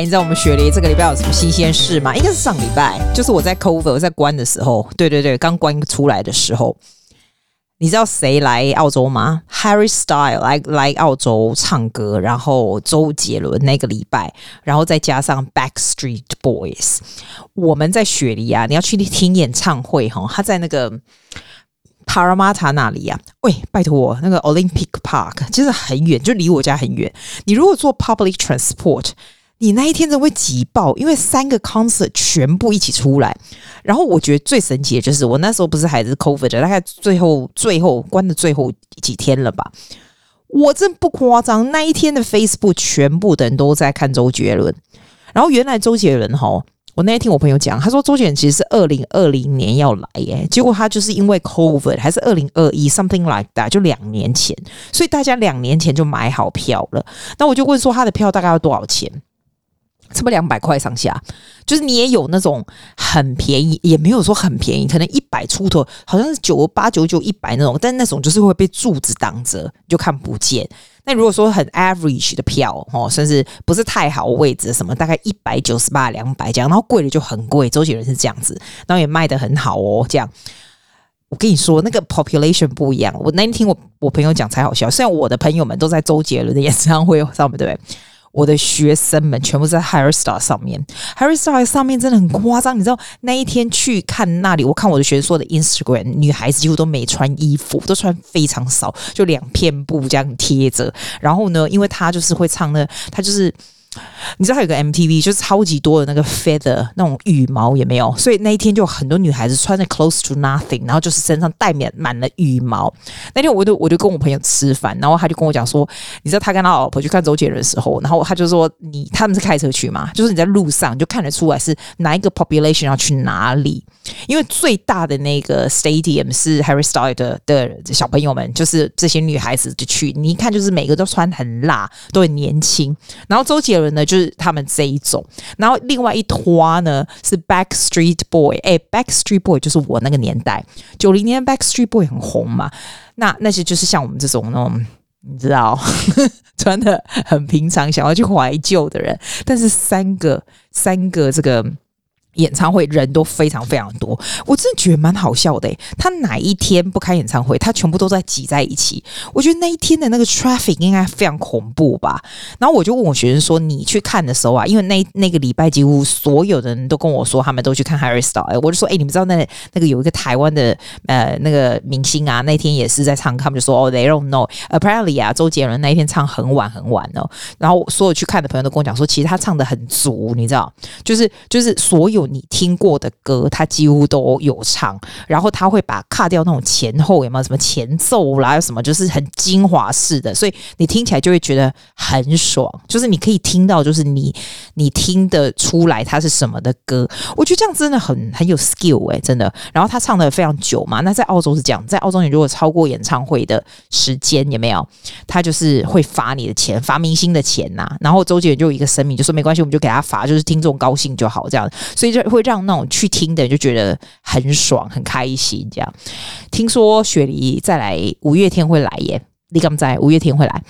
你知道我们雪梨这个礼拜有什么新鲜事吗？应该是上礼拜，就是我在 cover 在关的时候，对对对，刚关出来的时候，你知道谁来澳洲吗？Harry Style 来来澳洲唱歌，然后周杰伦那个礼拜，然后再加上 Backstreet Boys，我们在雪梨啊，你要去听演唱会哈，他在那个。帕拉马塔那里呀？喂，拜托我那个 Olympic Park 其实很远，就离我家很远。你如果坐 Public Transport，你那一天就会挤爆，因为三个 concert 全部一起出来。然后我觉得最神奇的就是，我那时候不是还是 COVID 的，大概最后最后关的最后几天了吧？我真不夸张，那一天的 Facebook 全部的人都在看周杰伦。然后原来周杰伦哈。我那天听我朋友讲，他说周杰伦其实是二零二零年要来耶，结果他就是因为 COVID 还是二零二一 something like that，就两年前，所以大家两年前就买好票了。那我就问说他的票大概要多少钱？差不多两百块上下，就是你也有那种很便宜，也没有说很便宜，可能一百出头，好像是九八九九一百那种，但那种就是会被柱子挡着，就看不见。那如果说很 average 的票哦，甚至不是太好位置什么，大概一百九十八、两百这样，然后贵的就很贵。周杰伦是这样子，然后也卖得很好哦。这样，我跟你说，那个 population 不一样。我那天听我我朋友讲才好笑，虽然我的朋友们都在周杰伦的演唱会上面，对不对？我的学生们全部在 Harry Star 上面，Harry Star 上面真的很夸张。你知道那一天去看那里，我看我的学生说的 Instagram，女孩子几乎都没穿衣服，都穿非常少，就两片布这样贴着。然后呢，因为她就是会唱的，她就是。你知道有个 MTV，就是超级多的那个 feather 那种羽毛也没有，所以那一天就很多女孩子穿着 close to nothing，然后就是身上带满满了羽毛。那天我就我就跟我朋友吃饭，然后他就跟我讲说，你知道他跟他老婆去看周杰伦的时候，然后他就说你他们是开车去嘛，就是你在路上就看得出来是哪一个 population 要去哪里，因为最大的那个 stadium 是 Harry Styles 的的小朋友们，就是这些女孩子就去，你一看就是每个都穿很辣，都很年轻，然后周杰人。呢，就是他们这一种，然后另外一坨呢是 Backstreet Boy，哎，Backstreet Boy 就是我那个年代，九零年 Backstreet Boy 很红嘛，那那些就是像我们这种那种，你知道，穿的很平常，想要去怀旧的人，但是三个三个这个。演唱会人都非常非常多，我真的觉得蛮好笑的。他哪一天不开演唱会，他全部都在挤在一起。我觉得那一天的那个 traffic 应该非常恐怖吧。然后我就问我学生说：“你去看的时候啊，因为那那个礼拜几乎所有的人都跟我说他们都去看 Harry s t y l e。”我就说：“哎，你们知道那那个有一个台湾的呃那个明星啊，那天也是在唱，他们就说：‘哦，they don't know apparently 啊，周杰伦那一天唱很晚很晚哦。’然后所有去看的朋友都跟我讲说，其实他唱得很足，你知道，就是就是所有。”你听过的歌，他几乎都有唱，然后他会把卡掉那种前后有没有什么前奏啦，有什么就是很精华式的，所以你听起来就会觉得很爽，就是你可以听到，就是你你听得出来他是什么的歌。我觉得这样真的很很有 skill 哎、真的。然后他唱的非常久嘛，那在澳洲是这样，在澳洲你如果超过演唱会的时间有没有，他就是会罚你的钱，罚明星的钱呐、然后周杰伦就有一个声明，就说没关系，我们就给他罚，就是听众高兴就好，这样，所以。就会让那种去听的人就觉得很爽、很开心。这样，听说雪梨再来五月天会来耶，你敢不在？五月天会来，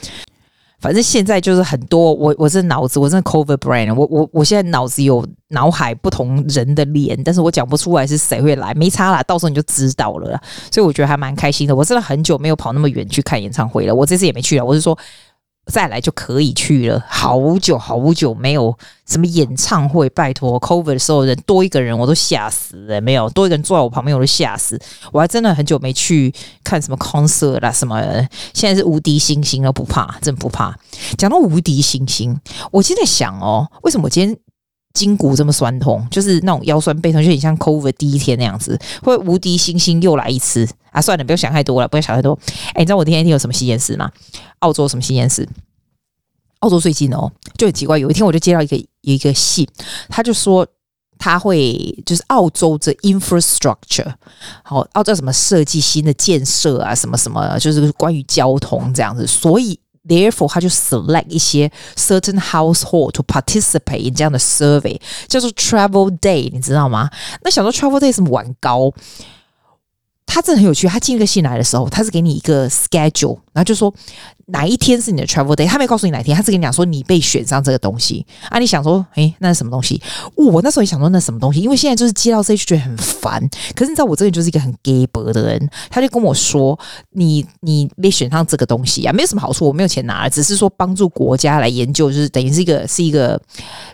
反正现在就是很多。我我这脑子，我真的 cover brain。我我我现在脑子有脑海不同人的脸，但是我讲不出来是谁会来，没差啦，到时候你就知道了啦。所以我觉得还蛮开心的。我真的很久没有跑那么远去看演唱会了，我这次也没去了。我是说。再来就可以去了，好久好久没有什么演唱会，拜托，cover 的时候人多一个人我都吓死了，没有多一个人坐在我旁边我都吓死，我还真的很久没去看什么 concert 啦什么，现在是无敌星星都不怕，真不怕。讲到无敌星星，我现在想哦，为什么我今天筋骨这么酸痛，就是那种腰酸背痛，就很像 COVID 第一天那样子，会无敌星星又来一次。啊，算了，不要想太多了，不要想太多。哎，你知道我今天有什么新鲜事吗？澳洲什么新鲜事？澳洲最近哦，就很奇怪。有一天我就接到一个一个信，他就说他会就是澳洲的 infrastructure，好，澳洲什么设计新的建设啊，什么什么，就是关于交通这样子。所以 therefore 他就 select 一些 certain household to participate in 这样的 survey，叫做 travel day，你知道吗？那想说 travel day 是什么玩高？ 他真的很有趣。他进一个信来的时候，他是给你一个 schedule，然后就说哪一天是你的 travel day。他没告诉你哪一天，他是跟你讲说你被选上这个东西啊。你想说，诶，那是什么东西？我那时候也想说那什么东西，因为现在就是接到这些就觉得很烦。可是你知道我这个人就是一个很 gay 博的人，他就跟我说，你你被选上这个东西啊，没有什么好处，我没有钱拿，只是说帮助国家来研究，就是等于是一个是一个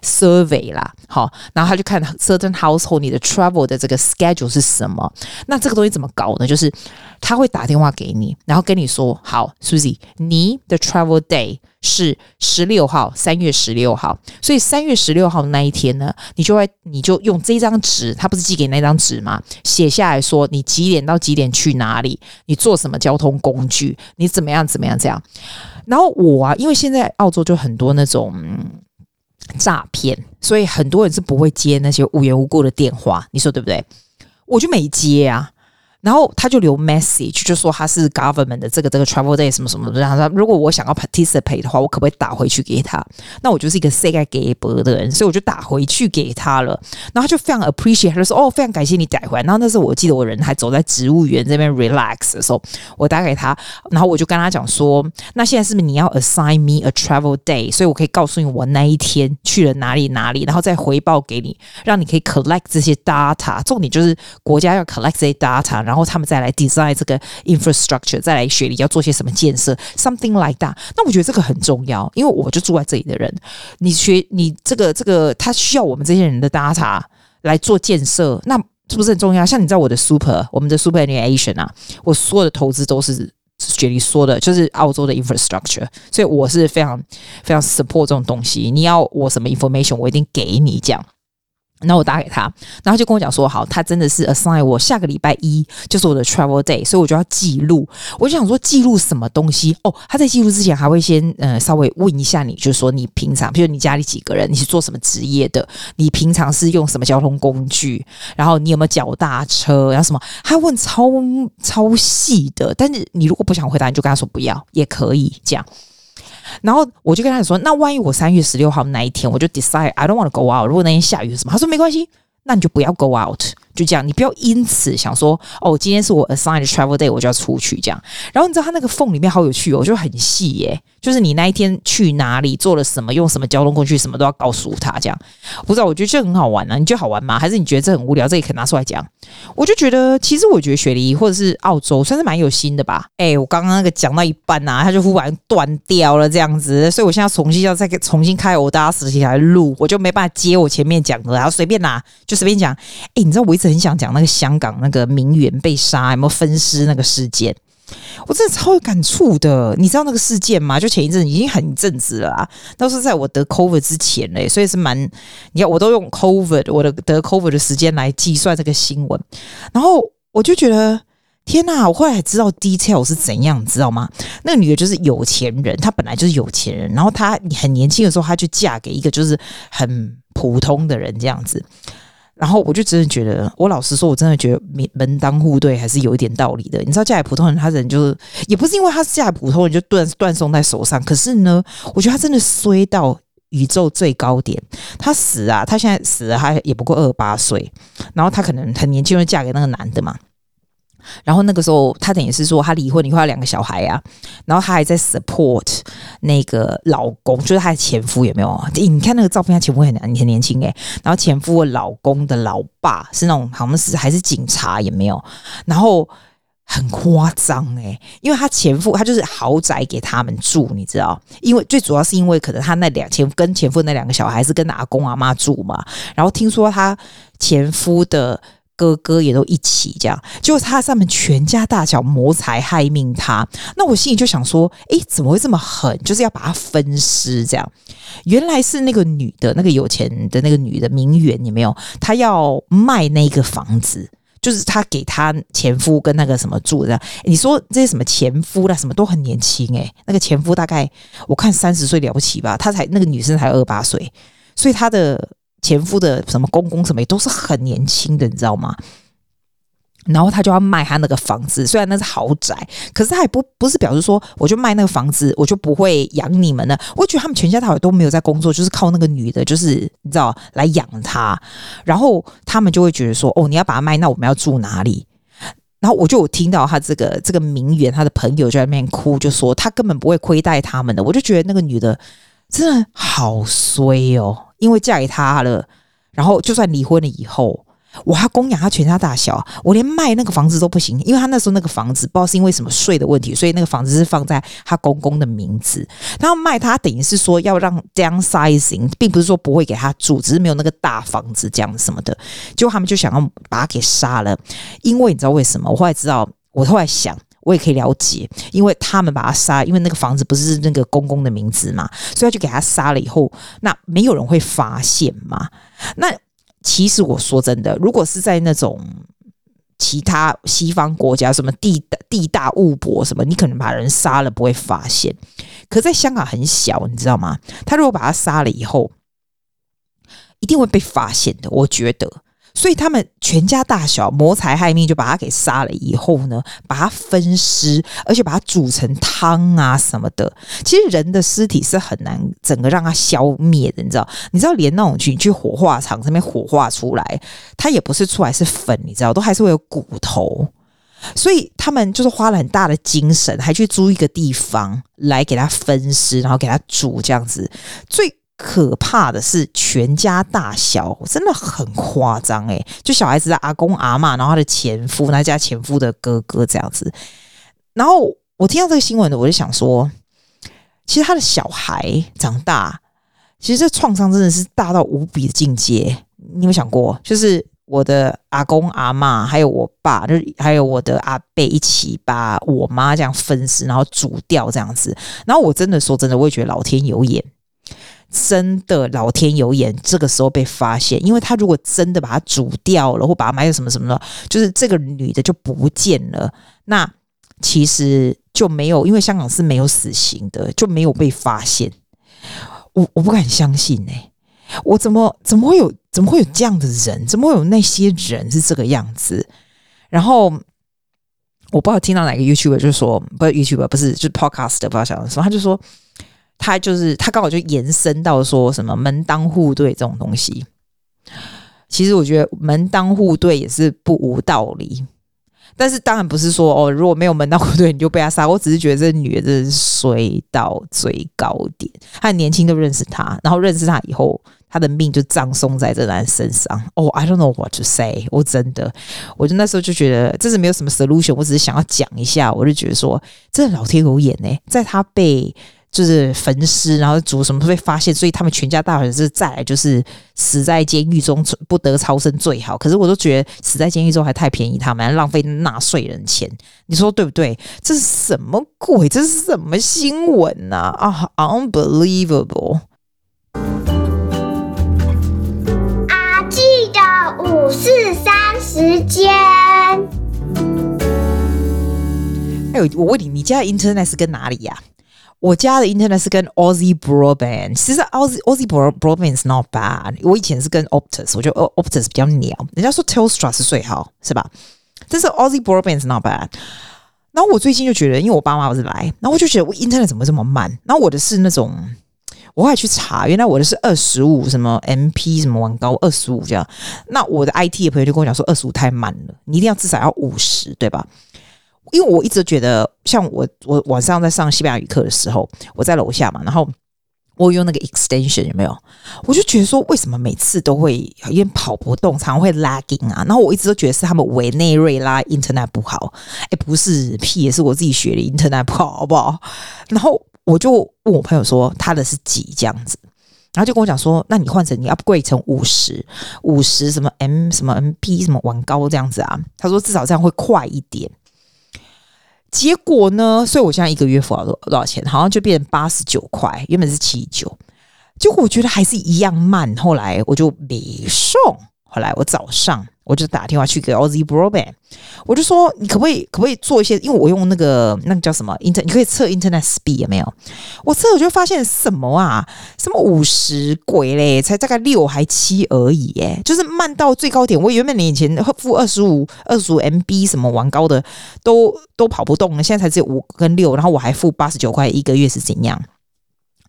survey 啦。好，然后他就看 certain household 你的 travel 的这个 schedule 是什么。那这个东西怎么搞呢？就是他会打电话给你，然后跟你说：“好，Susie，你的 travel day 是十六号，三月十六号。所以三月十六号那一天呢，你就会你就用这张纸，他不是寄给你那张纸吗？写下来说你几点到几点去哪里，你坐什么交通工具，你怎么样怎么样这样。然后我啊，因为现在澳洲就很多那种诈骗，所以很多人是不会接那些无缘无故的电话，你说对不对？”我就没接啊。然后他就留 message，就说他是 government 的这个这个 travel day 什么什么的。然后他说，如果我想要 participate 的话，我可不可以打回去给他？那我就是一个 say 该给博的人，所以我就打回去给他了。然后他就非常 appreciate，他就说：“哦，非常感谢你打回来。”然后那时候我记得我人还走在植物园这边 relax 的时候，我打给他，然后我就跟他讲说：“那现在是不是你要 assign me a travel day？所以我可以告诉你我那一天去了哪里哪里，然后再回报给你，让你可以 collect 这些 data。重点就是国家要 collect 这些 data，然后。然后他们再来 design 这个 infrastructure，再来雪梨要做些什么建设，something like that。那我觉得这个很重要，因为我就住在这里的人，你学你这个这个，他需要我们这些人的 data 来做建设，那是不是很重要？像你知道我的 super，我们的 superannuation 啊，我所有的投资都是雪梨说的，就是澳洲的 infrastructure，所以我是非常非常 support 这种东西。你要我什么 information，我一定给你这样。然后我打给他，然后就跟我讲说，好，他真的是 assign 我下个礼拜一就是我的 travel day，所以我就要记录。我就想说记录什么东西？哦，他在记录之前还会先呃稍微问一下你，就是说你平常，比如你家里几个人，你是做什么职业的？你平常是用什么交通工具？然后你有没有脚踏车？然后什么？他问超超细的。但是你如果不想回答，你就跟他说不要，也可以这样。然后我就跟他说：“那万一我三月十六号那一天，我就 decide I don't want to go out。如果那天下雨什么？”他说：“没关系，那你就不要 go out。”就这样，你不要因此想说：“哦，今天是我 assigned travel day，我就要出去。”这样。然后你知道他那个缝里面好有趣哦，就很细耶。就是你那一天去哪里做了什么，用什么交通工具，什么都要告诉他。这样，不知道我觉得这很好玩呢、啊。你觉得好玩吗？还是你觉得这很无聊？这也可以拿出来讲。我就觉得，其实我觉得雪梨或者是澳洲算是蛮有心的吧。哎、我刚刚那个讲到一半啊，他就忽然断掉了，这样子，所以我现在重新要再重新开我大家拾起来录，我就没办法接我前面讲的，然后随便拿就随便讲。哎、你知道我一直很想讲那个香港那个名媛被杀，有没有分尸那个事件？我真的超有感触的，你知道那个事件吗？就前一阵已经很一阵子了啊，都是在我得 COVID 之前嘞，所以是蛮，你看我都用 COVID 我的得 COVID 的时间来计算这个新闻，然后我就觉得天哪，我后来才知道 detail 是怎样，你知道吗？那个女的就是有钱人，她本来就是有钱人，然后她很年轻的时候，她就嫁给一个就是很普通的人这样子。然后我就真的觉得，我老实说，我真的觉得门门当户对还是有一点道理的。你知道，嫁给普通人，他人就是也不是因为他嫁给普通人就断断送在手上。可是呢，我觉得他真的衰到宇宙最高点。他死啊，他现在死了，他也不过二十八岁。然后他可能很年轻就嫁给那个男的嘛。然后那个时候，他等于是说他离婚以后，两个小孩啊，然后他还在 support 那个老公，就是他的前夫有没有？你看那个照片，他前夫很很年轻诶。然后前夫的老公的老爸是那种好像是还是警察也没有，然后很夸张诶，因为他前夫他就是豪宅给他们住，你知道？因为最主要是因为可能他那两前夫跟前夫那两个小孩是跟阿公阿妈住嘛，然后听说他前夫的。哥哥也都一起这样，结果他上面全家大小谋财害命他。那我心里就想说，诶，怎么会这么狠？就是要把他分尸这样。原来是那个女的，那个有钱的那个女的名媛，有没有？她要卖那个房子，就是她给她前夫跟那个什么住这样。你说这些什么前夫啦，什么都很年轻诶，那个前夫大概我看三十岁了不起吧，他才那个女生才二八岁，所以他的。前夫的什么公公什么也都是很年轻的，你知道吗？然后他就要卖他那个房子，虽然那是豪宅，可是他也不不是表示说我就卖那个房子，我就不会养你们了。我觉得他们全家大小都没有在工作，就是靠那个女的，就是你知道来养他。然后他们就会觉得说，哦，你要把它卖，那我们要住哪里？然后我就有听到他这个这个名媛，他的朋友就在那边哭，就说他根本不会亏待他们的。我就觉得那个女的真的好衰哦，因为嫁给他了，然后就算离婚了以后。我还供养他全家大小，我连卖那个房子都不行，因为他那时候那个房子不知道是因为什么税的问题，所以那个房子是放在他公公的名字。然后卖他等于是说要让 downsizing，并不是说不会给他住，只是没有那个大房子这样什么的。结果他们就想要把他给杀了，因为你知道为什么？我后来知道，我后来想，我也可以了解，因为他们把他杀，因为那个房子不是那个公公的名字嘛，所以他就给他杀了以后，那没有人会发现嘛？那。其实我说真的，如果是在那种其他西方国家，什么地地大物博什么，你可能把人杀了不会发现。可在香港很小，你知道吗？他如果把他杀了以后，一定会被发现的。我觉得。所以他们全家大小谋财害命，就把他给杀了以后呢，把他分尸，而且把他煮成汤啊什么的。其实人的尸体是很难整个让它消灭的，你知道？你知道连那种去去火化场这边火化出来，它也不是出来是粉，你知道，都还是会有骨头。所以他们就是花了很大的精神，还去租一个地方来给他分尸，然后给他煮这样子。最可怕的是，全家大小真的很夸张诶，就小孩子的阿公阿嬷，然后他的前夫，那家前夫的哥哥这样子。然后我听到这个新闻呢，我就想说，其实他的小孩长大，其实这创伤真的是大到无比的境界。你有想过，就是我的阿公阿嬷，还有我爸，就是还有我的阿伯一起把我妈这样分尸，然后煮掉这样子。然后我真的说真的，我也觉得老天有眼。真的，老天有眼，这个时候被发现，因为他如果真的把它煮掉了，或把它埋在什么什么的，就是这个女的就不见了。那其实就没有，因为香港是没有死刑的，就没有被发现。我我不敢相信呢、我怎么怎么会有怎么会有这样的人？怎么会有那些人是这个样子？然后我不知道听到哪个 YouTuber 就说，不是 YouTuber，不是就是 Podcast，不知道想什么，他就说。他就是他刚好就延伸到说什么门当户对这种东西，其实我觉得门当户对也是不无道理，但是当然不是说哦，如果没有门当户对你就被他杀，我只是觉得这女的真是衰到最高点。她很年轻就认识他，然后认识他以后，他的命就葬送在这男身上。哦，I don't know what to say，我真的，我就那时候就觉得这是没有什么 solution，我只是想要讲一下，我就觉得说，这老天有眼呢，在他被。就是焚尸，然后煮什么都被发现，所以他们全家大小是再来就是死在监狱中不得超生最好。可是我都觉得死在监狱中还太便宜他们，浪费纳税人钱，你说对不对？这是什么鬼？这是什么新闻啊？啊，unbelievable！阿记的五四三时间。哎呦，我问你，你家 internet 是跟哪里呀、啊？我家的 internet 是跟 Aussie Broadband，其实 Aussie Aussie Broadband is not bad。我以前是跟 Optus，我觉得 Optus 比较鸟。人家说 Telstra 是最好，是吧？但是 Aussie Broadband is not bad。然后我最近就觉得，因为我爸妈不是来，然后我就觉得我 internet 怎么这么慢？然后我的是那种，我还去查，原来我的是二十五什么 MP 什么往高二十五这样。那我的 IT 的朋友就跟我讲说，二十五太慢了，你一定要至少要五十，对吧？因为我一直觉得，像我我晚上在上西班牙语课的时候，我在楼下嘛，然后我用那个 extension 有没有？我就觉得说，为什么每次都会因为跑不动，常会 lagging 啊？然后我一直都觉得是他们委内瑞拉 internet 不好，哎，不是，屁也是我自己学的 internet 不好，好不好？然后我就问我朋友说，他的是几这样子，然后就跟我讲说，那你换成你 upgrade 成五十五十什么 M 什么 MP 什么往高这样子啊？他说至少这样会快一点。结果呢？所以我现在一个月付了多多少钱？好像就变成八十九块，原本是七九。结果我觉得还是一样慢。后来我就没送。后来我早上我就打电话去给 Aussie Broadband，我就说你可不可以可不可以做一些？因为我用那个那个叫什么 Internet，你可以测 Internet Speed 有没有？我测我就发现什么啊？什么五十鬼嘞？才大概六还七而已，哎，就是慢到最高点。我原本年前付二十五二十五 MB 什么玩高的都都跑不动了，现在才只有五跟六，然后我还付八十九块一个月是怎样？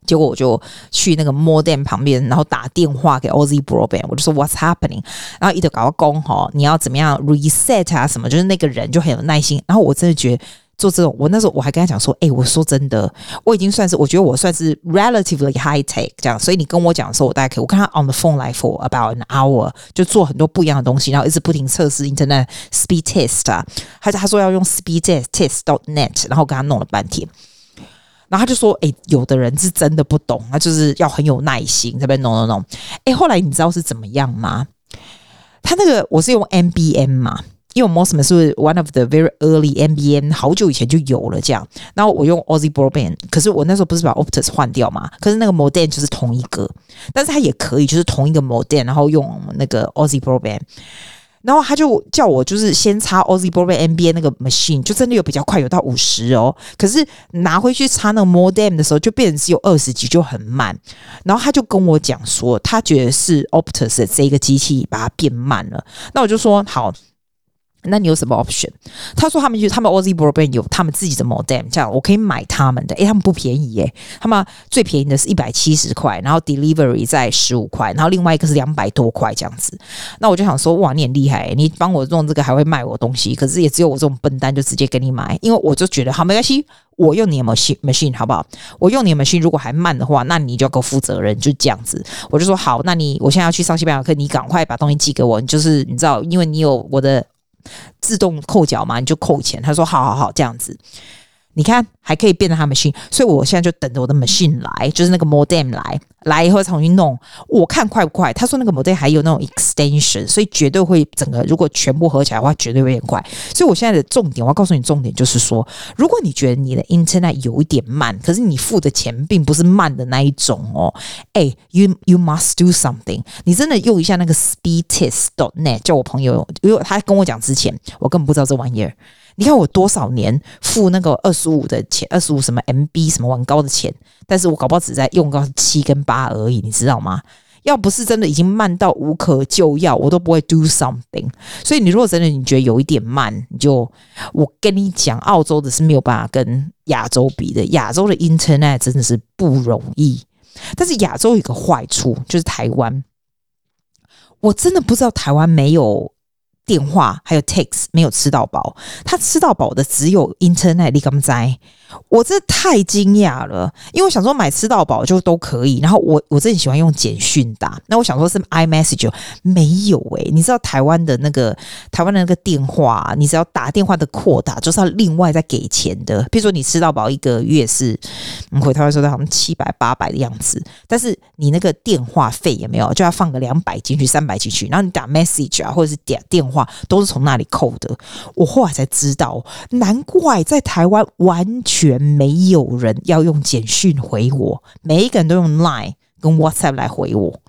结果我就去那个 modem 旁边，然后打电话给 Oz Broadband，我就说 What's happening？然后一直搞到工哈，你要怎么样 reset 啊？什么？就是那个人就很有耐心。然后我真的觉得做这种，我那时候我还跟他讲说，哎、我说真的，我已经算是我觉得我算是 relatively high tech 这样，所以你跟我讲的时候，我大概可以。我看他 on the phone like for about an hour，就做很多不一样的东西，然后一直不停测试 internet speed test 啊，他他说要用 speed test test dot net，然后跟他弄了半天。然后他就说：“哎、欸，有的人是真的不懂，他就是要很有耐心，这边弄弄弄。哎，后来你知道是怎么样吗？他那个我是用 NBN 嘛，因为 Mosman 是 one of the very early NBN，好久以前就有了这样。然后我用 Aussie Broadband，可是我那时候不是把 Optus 换掉嘛？可是那个 modem 就是同一个，但是它也可以就是同一个 modem，然后用那个 Aussie Broadband。”然后他就叫我就是先插 Ozzy Boy NBA 那个 machine，就真的有比较快，有到五十哦。可是拿回去插那个 modem 的时候，就变成只有二十几，就很慢。然后他就跟我讲说，他觉得是 Optus 的这个机器把它变慢了。那我就说好。那你有什么 option？他说他们就他们 Aussie Broadband 有他们自己的 modem，这样我可以买他们的。诶，他们不便宜耶，他们最便宜的是一百七十块，然后 delivery 在十五块，然后另外一个是两百多块这样子。那我就想说，哇，你很厉害，你帮我弄这个还会卖我东西，可是也只有我这种笨蛋就直接给你买，因为我就觉得好没关系，我用你的 machine machine 好不好？我用你的 machine 如果还慢的话，那你就要给我负责任，就这样子。我就说好，那你我现在要去上西班牙课，你赶快把东西寄给我，你就是你知道，因为你有我的。自动扣缴嘛，你就扣钱。他说：“好好好，这样子，你看还可以变成他们信所以我现在就等着我的 machine 来，就是那个 modem 来。”来以后重新弄，我看快不快？他说那个 modem 还有那种 extension，所以绝对会整个如果全部合起来的话，绝对会变快。所以我现在的重点，我要告诉你重点就是说，如果你觉得你的 internet 有一点慢，可是你付的钱并不是慢的那一种哦，哎，you you must do something，你真的用一下那个 speedtest.net，叫我朋友，因为他跟我讲之前，我根本不知道这玩意儿。你看我多少年付那个二十五的钱，二十五什么 MB 什么网高的钱，但是我搞不好只在用到七跟八而已，你知道吗？要不是真的已经慢到无可救药，我都不会 do something。所以你如果真的你觉得有一点慢，你就我跟你讲，澳洲的是没有办法跟亚洲比的，亚洲的 internet 真的是不容易。但是亚洲有个坏处就是台湾，我真的不知道台湾没有。电话还有 text 没有吃到饱，他吃到饱的只有 internet。你敢在？我这太惊讶了，因为我想说买吃到饱就都可以。然后我我真的喜欢用简讯打，那我想说是 iMessage 没有诶、你知道台湾的那个台湾的那个电话，你只要打电话的扩大就是要另外再给钱的。比如说你吃到饱一个月是，我们回台湾说的好像七百八百的样子，但是你那个电话费也没有，就要放个两百进去，三百进去，然后你打 message 啊或者是点电话都是从那里扣的。我后来才知道，难怪在台湾完全。全没有人要用简讯回我，每一个人都用 Line 跟 WhatsApp 来回我。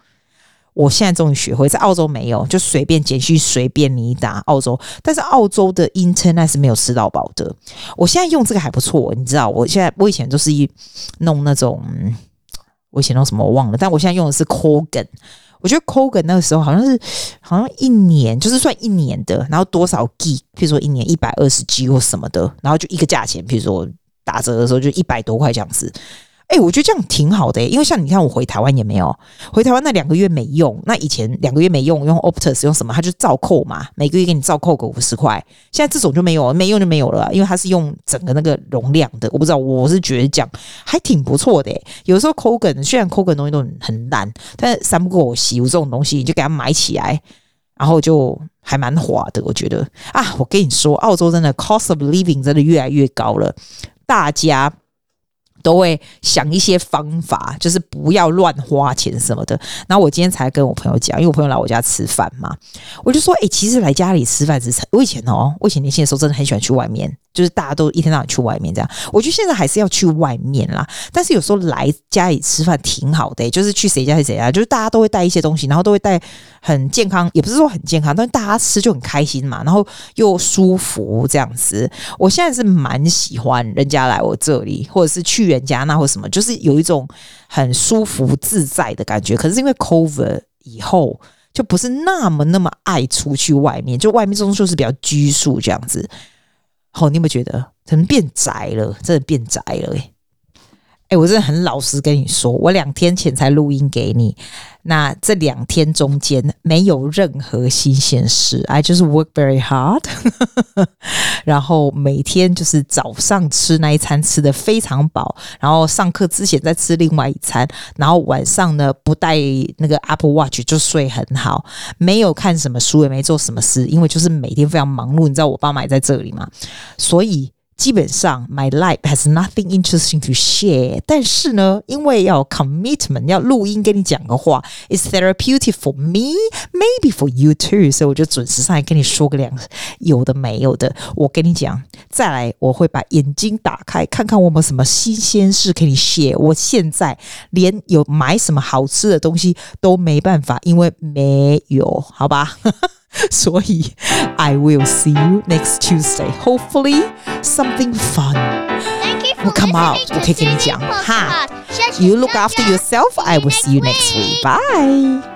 我现在终于学会，在澳洲没有，就随便简讯随便你打澳洲，但是澳洲的 Internet 是没有吃到饱的。我现在用这个还不错，你知道，我现在我以前都是一弄那种，我以前弄什么我忘了，但我现在用的是 Cogan。我觉得 Cogan 那个时候好像是好像一年就是算一年的，然后多少 G，譬如说一年一百二十 G 或什么的，然后就一个价钱，譬如说。打折的时候就一百多块这样子，哎、我觉得这样挺好的、因为像你看我回台湾也没有，回台湾那两个月没用，那以前两个月没用用 Optus 用什么，他就照扣嘛，每个月给你照扣个五十块，现在这种就没有，没用就没有了，因为它是用整个那个容量的，我不知道，我是觉得这样还挺不错的、有时候 Kogan 虽然 Kogan 东西都很烂，但是三不过我洗，这种东西你就给它买起来，然后就还蛮划的，我觉得。啊，我跟你说，澳洲真的 cost of living 真的越来越高了。大家都会想一些方法，就是不要乱花钱什么的。然后我今天才跟我朋友讲，因为我朋友来我家吃饭嘛，我就说：“诶，其实来家里吃饭是我以前哦，我以前年轻的时候真的很喜欢去外面。”就是大家都一天到晚去外面这样，我觉得现在还是要去外面啦。但是有时候来家里吃饭挺好的，就是去谁家是谁家，就是大家都会带一些东西，然后都会带很健康，也不是说很健康，但是大家吃就很开心嘛，然后又舒服这样子。我现在是蛮喜欢人家来我这里，或者是去人家那或什么，就是有一种很舒服自在的感觉。可是因为 cover 以后，就不是那么那么爱出去外面，就外面这种就是比较拘束这样子。好，你有没有觉得可能变宅了？真的变宅了诶、哎，我真的很老实跟你说，我两天前才录音给你，那这两天中间没有任何新鲜事，I just work very hard，然后每天就是早上吃那一餐吃得非常饱，然后上课之前再吃另外一餐，然后晚上呢不带那个 Apple Watch 就睡很好，没有看什么书，也没做什么事，因为就是每天非常忙碌，你知道我爸妈也在这里嘛，所以。基本上，my life has nothing interesting to share。但是呢，因为要 commitment，要录音跟你讲个话，is therapeutic for me, maybe for you too。所以我就准时上来跟你说个两有的没有的。我跟你讲，再来我会把眼睛打开，看看我们什么新鲜事可以 share。我现在连有买什么好吃的东西都没办法，因为没有，好吧？所以，I will see you next Tuesday. Hopefully, something fun will come out. 我可以跟你讲哈，You look after yourself. I will see you next week. Bye.